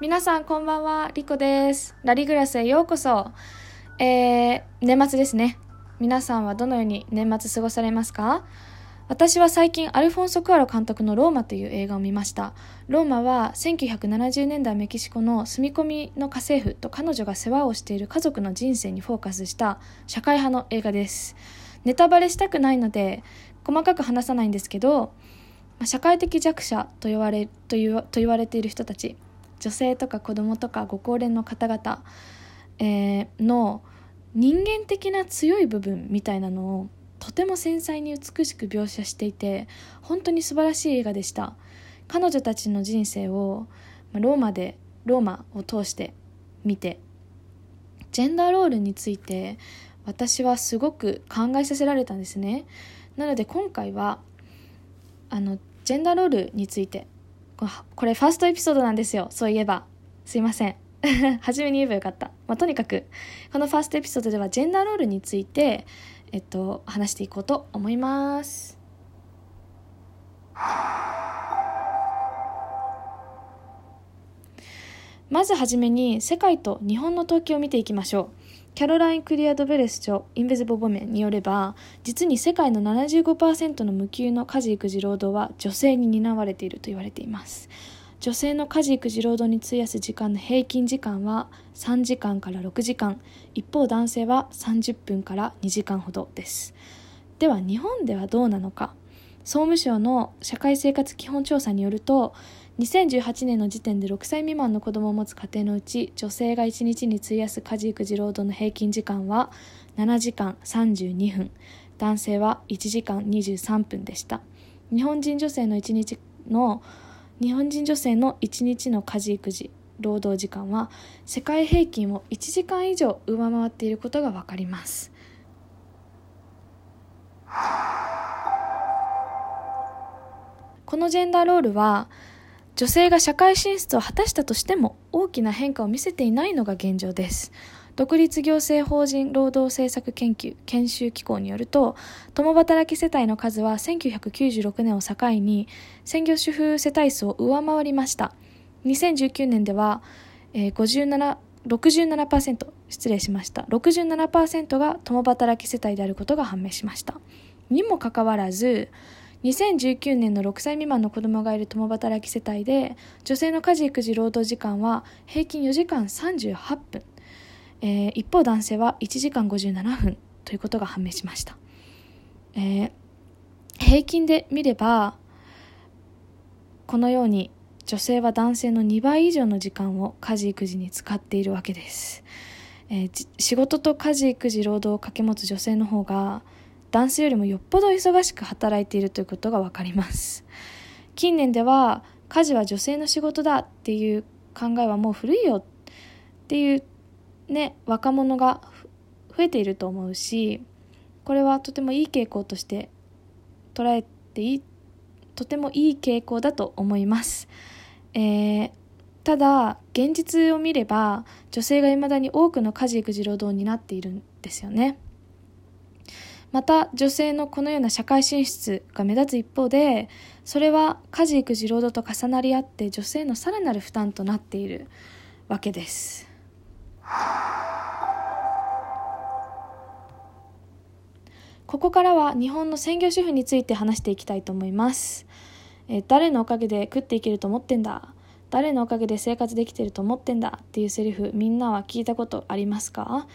皆さんこんばんは、リコです。ラリグラスへようこそ。えー、年末ですね。皆さんはどのように年末過ごされますか？私は最近アルフォンソ・クアロ監督のローマという映画を見ました。ローマは1970年代メキシコの住み込みの家政婦と彼女が世話をしている家族の人生にフォーカスした社会派の映画です。ネタバレしたくないので細かく話さないんですけど、社会的弱者と言われと言わと言われている人たち、女性とか子供とかご高齢の方々、えー、の人間的な強い部分みたいなのをとても繊細に美しく描写していて本当に素晴らしい映画でした。彼女たちの人生をローマでローマを通して見てジェンダーロールについて私はすごく考えさせられたんですね。なので今回はあのジェンダーロールについてこれファーストエピソードなんですよ。そういえば。すいません。初めに言えばよかった、まあ、とにかくこのファーストエピソードではジェンダーロールについて、えっと、話していこうと思います。まずはじめに世界と日本の統計を見ていきましょう。キャロライン・クリアドベレス著インベズボボメンによれば実に世界の75%の無給の家事育児労働は女性に担われていると言われています。女性の家事育児労働に費やす時間の平均時間は3時間から6時間。一方男性は30分から2時間ほどです。では日本ではどうなのか。総務省の社会生活基本調査によると2018年の時点で6歳未満の子供を持つ家庭のうち女性が1日に費やす家事育児労働の平均時間は7時間32分。男性は1時間23分でした。日本人女性の1日の日本人女性の1日の家事育児労働時間は世界平均を1時間以上上回っていることが分かります。このジェンダーロールは女性が社会進出を果たしたとしても大きな変化を見せていないのが現状です。独立行政法人労働政策研究研修機構によると共働き世帯の数は1996年を境に専業主婦世帯数を上回りました。2019年では、えー、57 67%失礼しました。67%が共働き世帯であることが判明しました。にもかかわらず2019年の6歳未満の子供がいる共働き世帯で女性の家事育児労働時間は平均4時間38分、えー、一方男性は1時間57分ということが判明しました、えー、平均で見ればこのように女性は男性の2倍以上の時間を家事育児に使っているわけです、えー、仕事と家事育児労働を掛け持つ女性の方が男性よりもよっぽど忙しく働いているということがわかります。近年では家事は女性の仕事だっていう考えはもう古いよっていうね若者が増えていると思うしこれはとてもいい傾向として捉えていいとてもいい傾向だと思います、えー、ただ現実を見れば女性が未だに多くの家事育児労働になっているんですよね。また女性のこのような社会進出が目立つ一方でそれは家事育児労働と重なり合って女性のさらなる負担となっているわけです。ここからは日本の専業主婦について話していきたいと思います、え誰のおかげで食っていけると思ってんだ？誰のおかげで生活できてると思ってんだ？っていうセリフみんなは聞いたことありますか？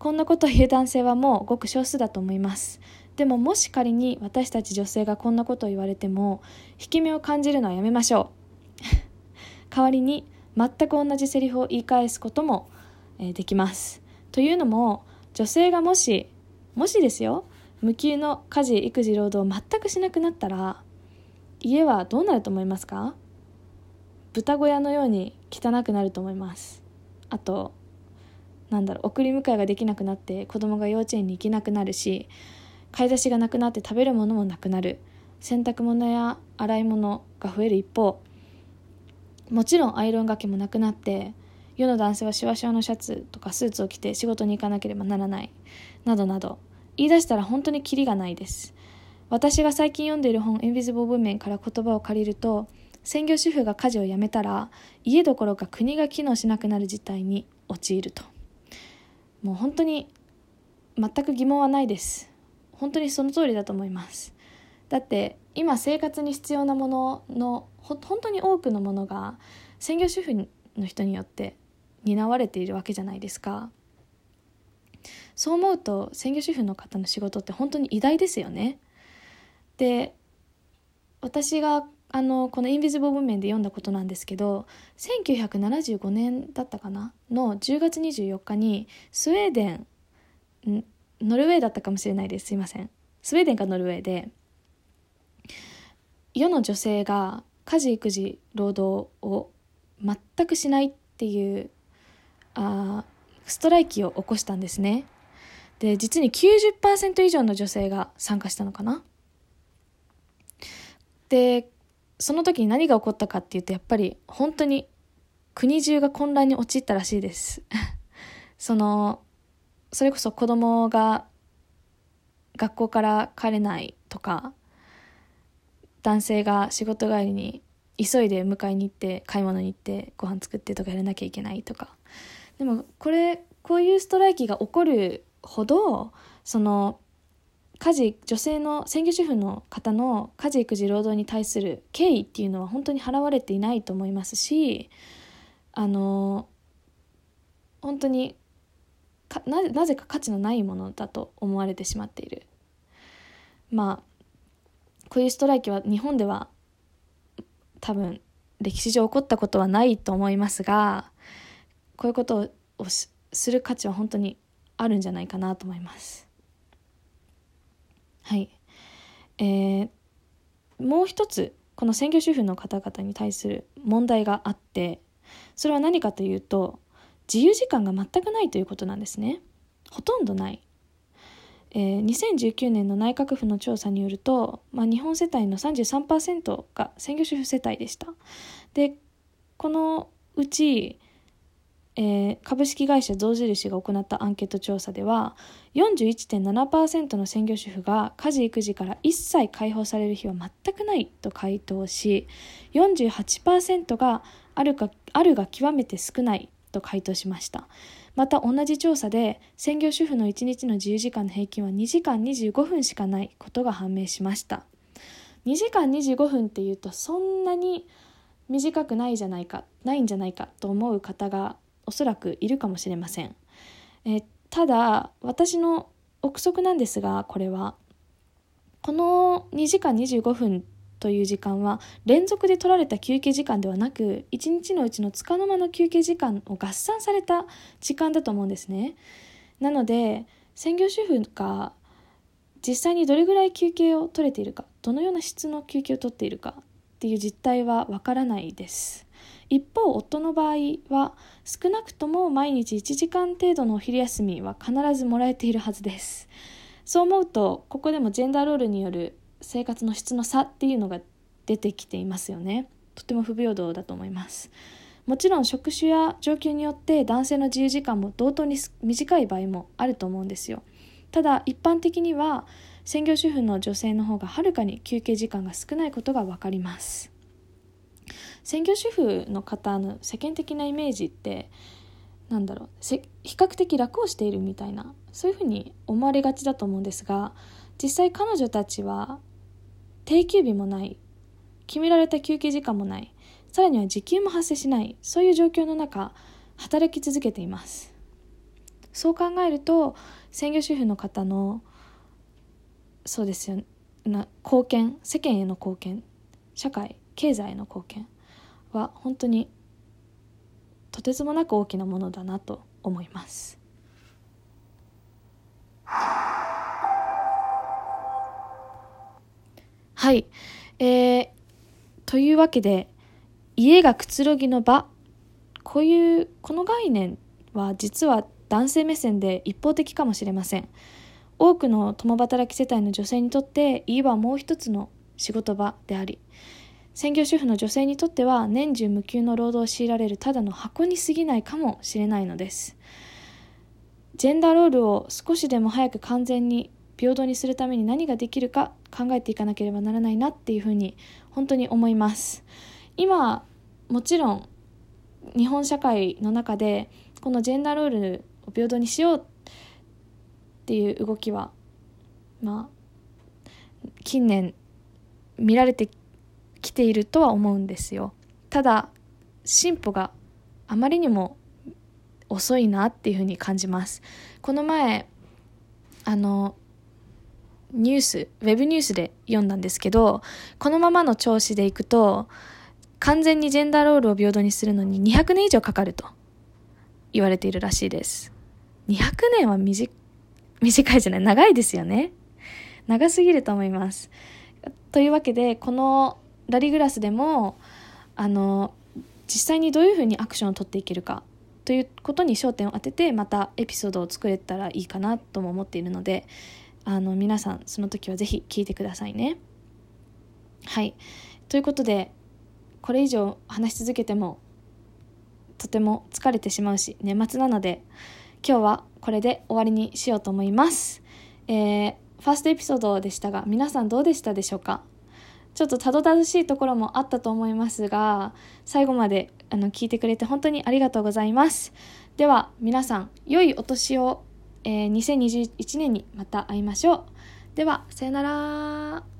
こんなことを言う男性はもうごく少数だと思います。でももし仮に私たち女性がこんなことを言われても引き目を感じるのはやめましょう。代わりに全く同じセリフを言い返すことも、え、できます。というのも女性がもしもしですよ無給の家事育児労働を全くしなくなったら家はどうなると思いますか？豚小屋のように汚くなると思います。あとなんだろう送り迎えができなくなって子供が幼稚園に行けなくなるし買い出しがなくなって食べるものもなくなる。洗濯物や洗い物が増える一方もちろんアイロンがけもなくなって世の男性はシワシワのシャツとかスーツを着て仕事に行かなければならない。などなど。言い出したら本当にキリがないです。私が最近読んでいる本「インビズボブメン」から言葉を借りると専業主婦が家事を辞めたら家どころか国が機能しなくなる事態に陥ると。もう本当に全く疑問はないです。本当にその通りだと思います。だって今生活に必要なものの本当に多くのものが専業主婦の人によって担われているわけじゃないですか。そう思うと専業主婦の方の仕事って本当に偉大ですよね。で私があのこの「インビジブル・メン」で読んだことなんですけど1975年だったかな？の10月24日にスウェーデンノルウェーだったかもしれないです。すいません。スウェーデンかノルウェーで世の女性が家事育児労働を全くしないっていうあストライキを起こしたんですね。で実に90%以上の女性が参加したのかな？でその時に何が起こったかっていうとやっぱり本当に国中が混乱に陥ったらしいです。そのそれこそ子供が学校から帰れないとか男性が仕事帰りに急いで迎えに行って買い物に行ってご飯作ってとかやらなきゃいけないとか。でもこれこういうストライキが起こるほどその家事女性の専業主婦の方の家事育児労働に対する敬意っていうのは本当に払われていないと思いますしあの本当にななぜか価値のないものだと思われてしまっているまあこういうストライキは日本では多分歴史上起こったことはないと思いますがこういうことをする価値は本当にあるんじゃないかなと思います。はい。えー、もう一つこの専業主婦の方々に対する問題があってそれは何かというと自由時間が全くないということなんですね。ほとんどない。えー、2019年の内閣府の調査によると、まあ、日本世帯の33%が専業主婦世帯でした。でこのうちえー、株式会社象印が行ったアンケート調査では41.7%の専業主婦が家事育児から一切解放される日は全くないと回答し48%があるかあるが極めて少ないと回答しました。また同じ調査で専業主婦の1日の自由時間の平均は2時間25分しかないことが判明しました。2時間25分っていうとそんなに短くないじゃないかないんじゃないかと思う方がおそらくいるかもしれません。えただ私の憶測なんですがこれはこの2時間25分という時間は連続で取られた休憩時間ではなく1日のうちのつかの間の休憩時間を合算された時間だと思うんですね。なので専業主婦が実際にどれぐらい休憩を取れているかどのような質の休憩を取っているかっていう実態はわからないです。一方夫の場合は少なくとも毎日1時間程度のお昼休みは必ずもらえているはずです。そう思うとここでもジェンダーロールによる生活の質の差っていうのが出てきていますよね。とても不平等だと思います。もちろん職種や状況によって男性の自由時間も同等に短い場合もあると思うんですよ。ただ一般的には専業主婦の女性の方がはるかに休憩時間が少ないことが分かります。専業主婦の方の世間的なイメージってなんだろう。比較的楽をしているみたいな。そういうふうに思われがちだと思うんですが実際彼女たちは定休日もない。決められた休憩時間もない。さらには時給も発生しない。そういう状況の中働き続けています。そう考えると専業主婦の方のそうですよな貢献世間への貢献社会経済への貢献は本当にとてつもなく大きなものだなと思います。はい、えー、というわけで家がくつろぎの場こういうこの概念は実は男性目線で一方的かもしれません多くの共働き世帯の女性にとって家はもう一つの仕事場であり専業主婦の女性にとっては年中無休の労働を強いられるただの箱に過ぎないかもしれないのです。ジェンダーロールを少しでも早く完全に平等にするために何ができるか考えていかなければならないなっていうふうに本当に思います。今もちろん日本社会の中でこのジェンダーロールを平等にしようっていう動きはまあ近年見られてきているとは思うんですよ。ただ進歩があまりにも遅いなっていうふうに感じます。この前あのニュースウェブニュースで読んだんですけどこのままの調子でいくと完全にジェンダーロールを平等にするのに200年以上かかると言われているらしいです。200年は短いじゃない長いですよね。長すぎると思います。というわけでこのラリグラスでもあの実際にどういうふうにアクションを取っていけるかということに焦点を当ててまたエピソードを作れたらいいかなとも思っているのであの皆さんその時は是非聞いてくださいね。はいということでこれ以上話し続けてもとても疲れてしまうし年末なので今日はこれで終わりにしようと思います。えー、ファーストエピソードでしたが皆さんどうでしたでしょうか？ちょっとたどたどしいところもあったと思いますが最後まであの聞いてくれて本当にありがとうございます。では皆さん良いお年を、えー、2021年にまた会いましょう。ではさよなら。